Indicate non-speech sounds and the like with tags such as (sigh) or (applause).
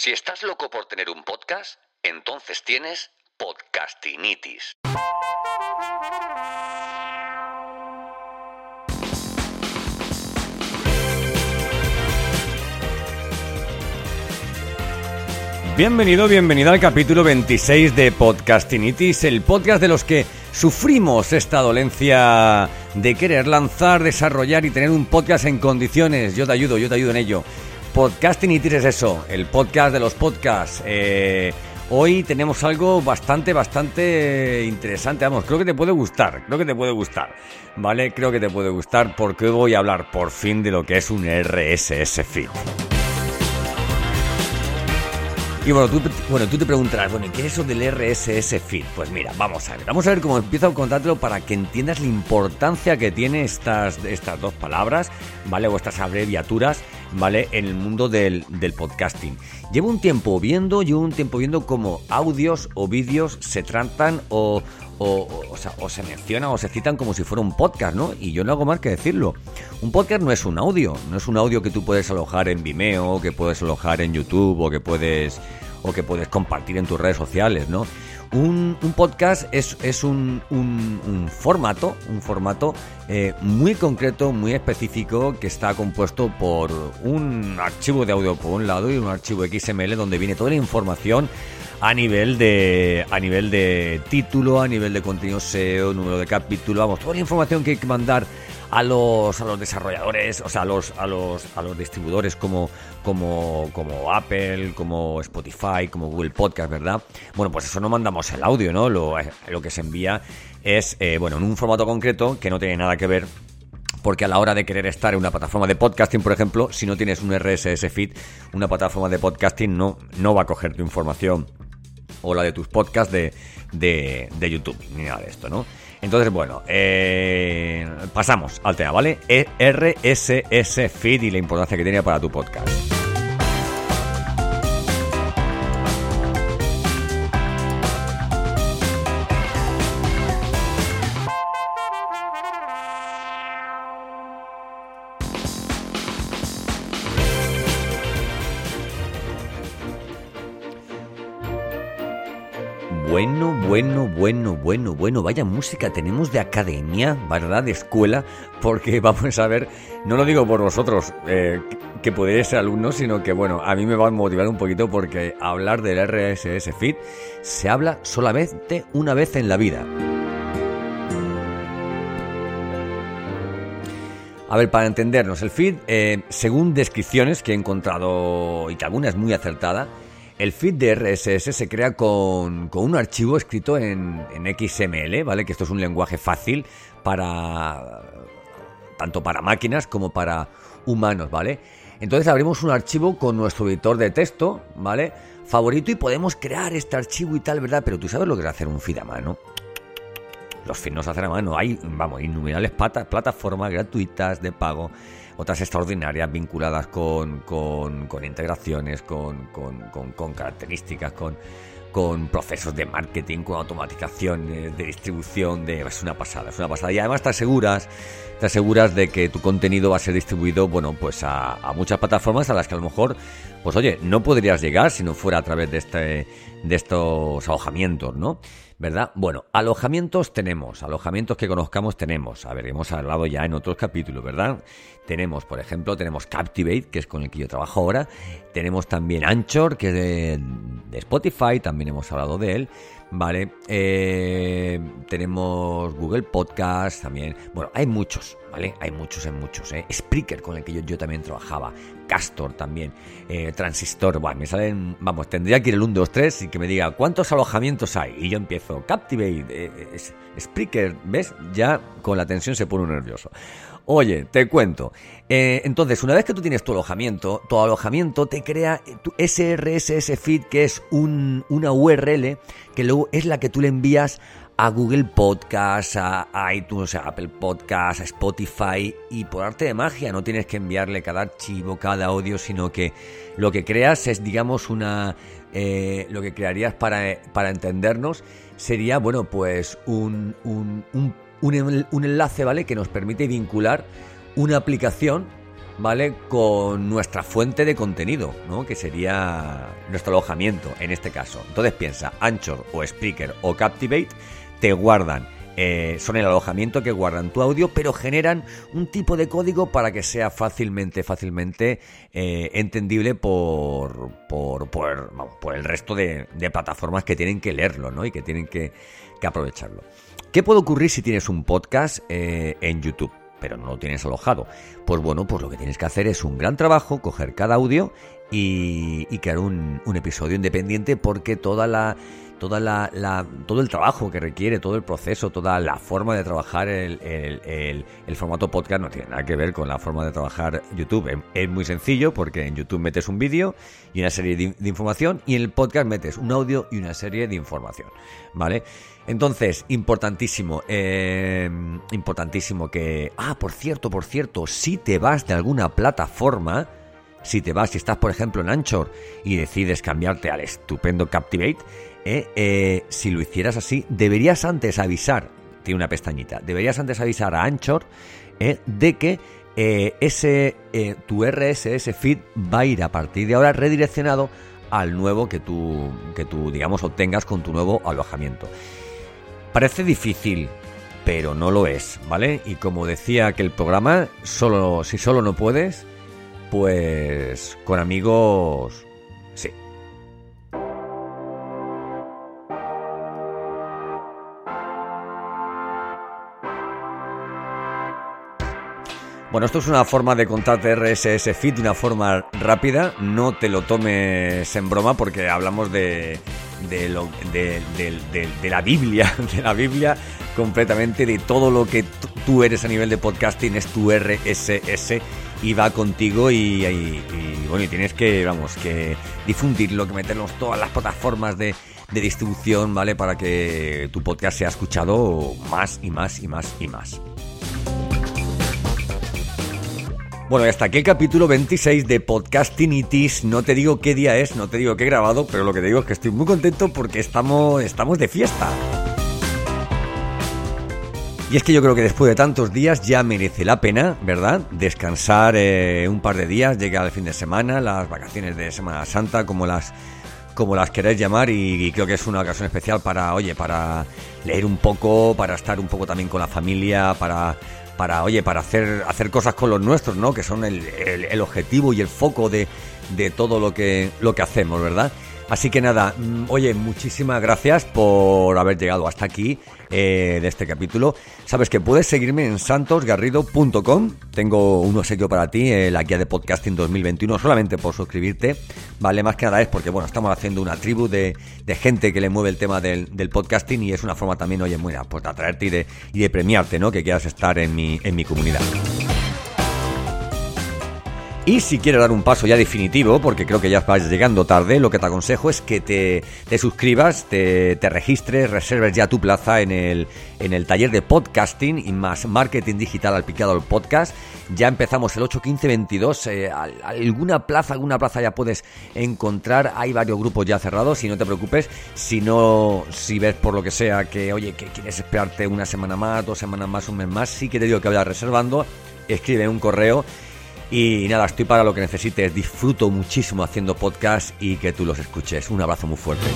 Si estás loco por tener un podcast, entonces tienes podcastinitis. Bienvenido, bienvenida al capítulo 26 de Podcastinitis, el podcast de los que sufrimos esta dolencia de querer lanzar, desarrollar y tener un podcast en condiciones. Yo te ayudo, yo te ayudo en ello. Podcastinitis es eso, el podcast de los podcasts. Eh, hoy tenemos algo bastante, bastante interesante. Vamos, creo que te puede gustar, creo que te puede gustar. ¿Vale? Creo que te puede gustar porque hoy voy a hablar por fin de lo que es un RSS feed. Y bueno tú, bueno, tú te preguntarás, bueno, ¿qué es eso del RSS feed? Pues mira, vamos a ver, vamos a ver cómo empiezo a contártelo para que entiendas la importancia que tiene estas, estas dos palabras, ¿vale? O estas abreviaturas, ¿vale? En el mundo del, del podcasting. Llevo un tiempo viendo, llevo un tiempo viendo cómo audios o vídeos se tratan o, o, o, sea, o, se mencionan o se citan como si fuera un podcast, ¿no? Y yo no hago más que decirlo. Un podcast no es un audio, no es un audio que tú puedes alojar en Vimeo, que puedes alojar en YouTube o que puedes o que puedes compartir en tus redes sociales, ¿no? Un, un podcast es, es un, un, formato, un formato eh, muy concreto, muy específico, que está compuesto por un archivo de audio por un lado y un archivo XML donde viene toda la información a nivel de a nivel de título, a nivel de contenido SEO, número de capítulo, vamos, toda la información que hay que mandar a los a los desarrolladores, o sea, a los a los a los distribuidores como como como Apple, como Spotify, como Google Podcast, ¿verdad? Bueno, pues eso no mandamos el audio, ¿no? Lo, lo que se envía es eh, bueno, en un formato concreto que no tiene nada que ver porque a la hora de querer estar en una plataforma de podcasting, por ejemplo, si no tienes un RSS feed, una plataforma de podcasting no, no va a coger tu información o la de tus podcasts de, de, de YouTube, ni nada de esto, ¿no? Entonces, bueno, eh, pasamos al tema, ¿vale? RSS Feed y la importancia que tiene para tu podcast. Bueno, bueno, bueno, bueno, bueno, vaya música tenemos de academia, ¿verdad? De escuela, porque (laughs) vamos a ver, no lo digo por vosotros, eh, que podéis ser alumnos, sino que bueno, a mí me va a motivar un poquito porque hablar del RSS Feed se habla solamente una vez en la vida. A ver, para entendernos, el feed, eh, según descripciones que he encontrado y que alguna es muy acertada, el feed de RSS se crea con, con un archivo escrito en, en, XML, ¿vale? Que esto es un lenguaje fácil para tanto para máquinas como para humanos, ¿vale? Entonces abrimos un archivo con nuestro editor de texto, ¿vale? Favorito y podemos crear este archivo y tal, ¿verdad? Pero tú sabes lo que es hacer un feed a mano. Los se hacen a mano. Hay, vamos, innumerables plataformas gratuitas de pago otras extraordinarias vinculadas con, con, con integraciones, con, con características, con, procesos de marketing, con automatización de distribución, de, es una pasada, es una pasada. Y además te aseguras, te aseguras de que tu contenido va a ser distribuido, bueno, pues a, a muchas plataformas a las que a lo mejor, pues oye, no podrías llegar si no fuera a través de este, de estos alojamientos, ¿no? ¿Verdad? Bueno, alojamientos tenemos, alojamientos que conozcamos tenemos. A ver, hemos hablado ya en otros capítulos, ¿verdad? Tenemos, por ejemplo, tenemos Captivate, que es con el que yo trabajo ahora. Tenemos también Anchor, que es de, de Spotify, también hemos hablado de él. Vale, eh, tenemos Google Podcast también. Bueno, hay muchos, ¿vale? Hay muchos, hay muchos. ¿eh? Spreaker, con el que yo, yo también trabajaba. Castor también. Eh, Transistor. Bueno, me salen. Vamos, tendría que ir el 1, 2, 3 y que me diga cuántos alojamientos hay. Y yo empiezo. Captivate, eh, Spreaker, ¿ves? Ya con la tensión se pone nervioso. Oye, te cuento. Eh, entonces, una vez que tú tienes tu alojamiento, tu alojamiento te crea tu SRSS feed, que es un, una URL que luego es la que tú le envías a Google Podcast, a iTunes, a Apple Podcast, a Spotify y por arte de magia no tienes que enviarle cada archivo, cada audio, sino que lo que creas es, digamos, una... Eh, lo que crearías para, para entendernos sería, bueno, pues un, un, un un, enlace, ¿vale? Que nos permite vincular una aplicación ¿vale? Con nuestra fuente de contenido, ¿no? Que sería nuestro alojamiento en este caso. Entonces piensa, Anchor o Spreaker o Captivate te guardan eh, son el alojamiento que guardan tu audio, pero generan un tipo de código para que sea fácilmente, fácilmente eh, entendible por, por, por, el resto de, plataformas que tienen que leerlo, ¿no? Y que tienen que, aprovecharlo. ¿Qué puede ocurrir si tienes un podcast eh, en YouTube? pero no lo tienes alojado. Pues bueno, pues lo que tienes que hacer es un gran trabajo, coger cada audio y, crear un, episodio independiente porque toda la toda la, todo el trabajo que requiere, todo el proceso, toda la forma de trabajar el, el, formato podcast no tiene nada que ver con la forma de trabajar YouTube. Es, muy sencillo porque en YouTube metes un vídeo y una serie de, información y en el podcast metes un audio y una serie de información. ¿Vale? Entonces, importantísimo, eh, importantísimo que... Ah, por cierto, por cierto, si te vas de alguna plataforma, si te vas, si estás por ejemplo en Anchor y decides cambiarte al estupendo Captivate, eh, eh, si lo hicieras así, deberías antes avisar, tiene una pestañita, deberías antes avisar a Anchor eh, de que ese tu RSS feed va a ir a partir de ahora redireccionado al nuevo que tú, que tú digamos, obtengas con tu nuevo alojamiento. Parece difícil, pero no lo es, ¿vale? Y como decía que el programa, solo, si solo no puedes, pues con amigos Bueno, esto es una forma de contarte RSS Feed de una forma rápida. No te lo tomes en broma porque hablamos de, de, la Biblia, (laughs) de la Biblia completamente, de todo lo que tú eres a nivel de podcasting es tu RSS y va contigo y, bueno, y tienes que, vamos, que difundirlo, que meternos todas las plataformas de, de distribución, ¿vale? Para que tu podcast sea escuchado más y más y más y más. Bueno, y hasta aquí el capítulo 26 de Podcastinitis. No te digo qué día es, no te digo qué he grabado, pero lo que te digo es que estoy muy contento porque estamos, estamos de fiesta. Y es que yo creo que después de tantos días ya merece la pena, ¿verdad? Descansar eh, un par de días, llega el fin de semana, las vacaciones de Semana Santa, como las como las queréis llamar y, creo que es una ocasión especial para, oye, para leer un poco, para estar un poco también con la familia, para para, oye, para hacer, hacer cosas con los nuestros, ¿no? Que son el, el, objetivo y el foco de, de todo lo que, lo que hacemos, ¿verdad? Así que nada, mm, oye, muchísimas gracias por haber llegado hasta aquí eh, de este capítulo. Sabes que puedes seguirme en santosgarrido.com. Tengo un obsequio para ti, eh, la guía de podcasting 2021, solamente por suscribirte. Vale, más que nada es porque, bueno, estamos haciendo una tribu de, gente que le mueve el tema del, podcasting y es una forma también, oye, muy, pues de atraerte y de, y de premiarte, ¿no? Que quieras estar en mi, en mi comunidad. Y si quieres dar un paso ya definitivo, porque creo que ya vas llegando tarde, lo que te aconsejo es que te, suscribas, te, registres, reserves ya tu plaza en el, en el taller de podcasting y más marketing digital al picado al podcast. Ya empezamos el 8, 15, 22. alguna plaza, alguna plaza ya puedes encontrar. Hay varios grupos ya cerrados y no te preocupes. Si no, si ves por lo que sea que, oye, que quieres esperarte una semana más, dos semanas más, un mes más, sí que te digo que vayas reservando. Escribe un correo y nada, estoy para lo que necesites. Disfruto muchísimo haciendo podcast y que tú los escuches. Un abrazo muy fuerte.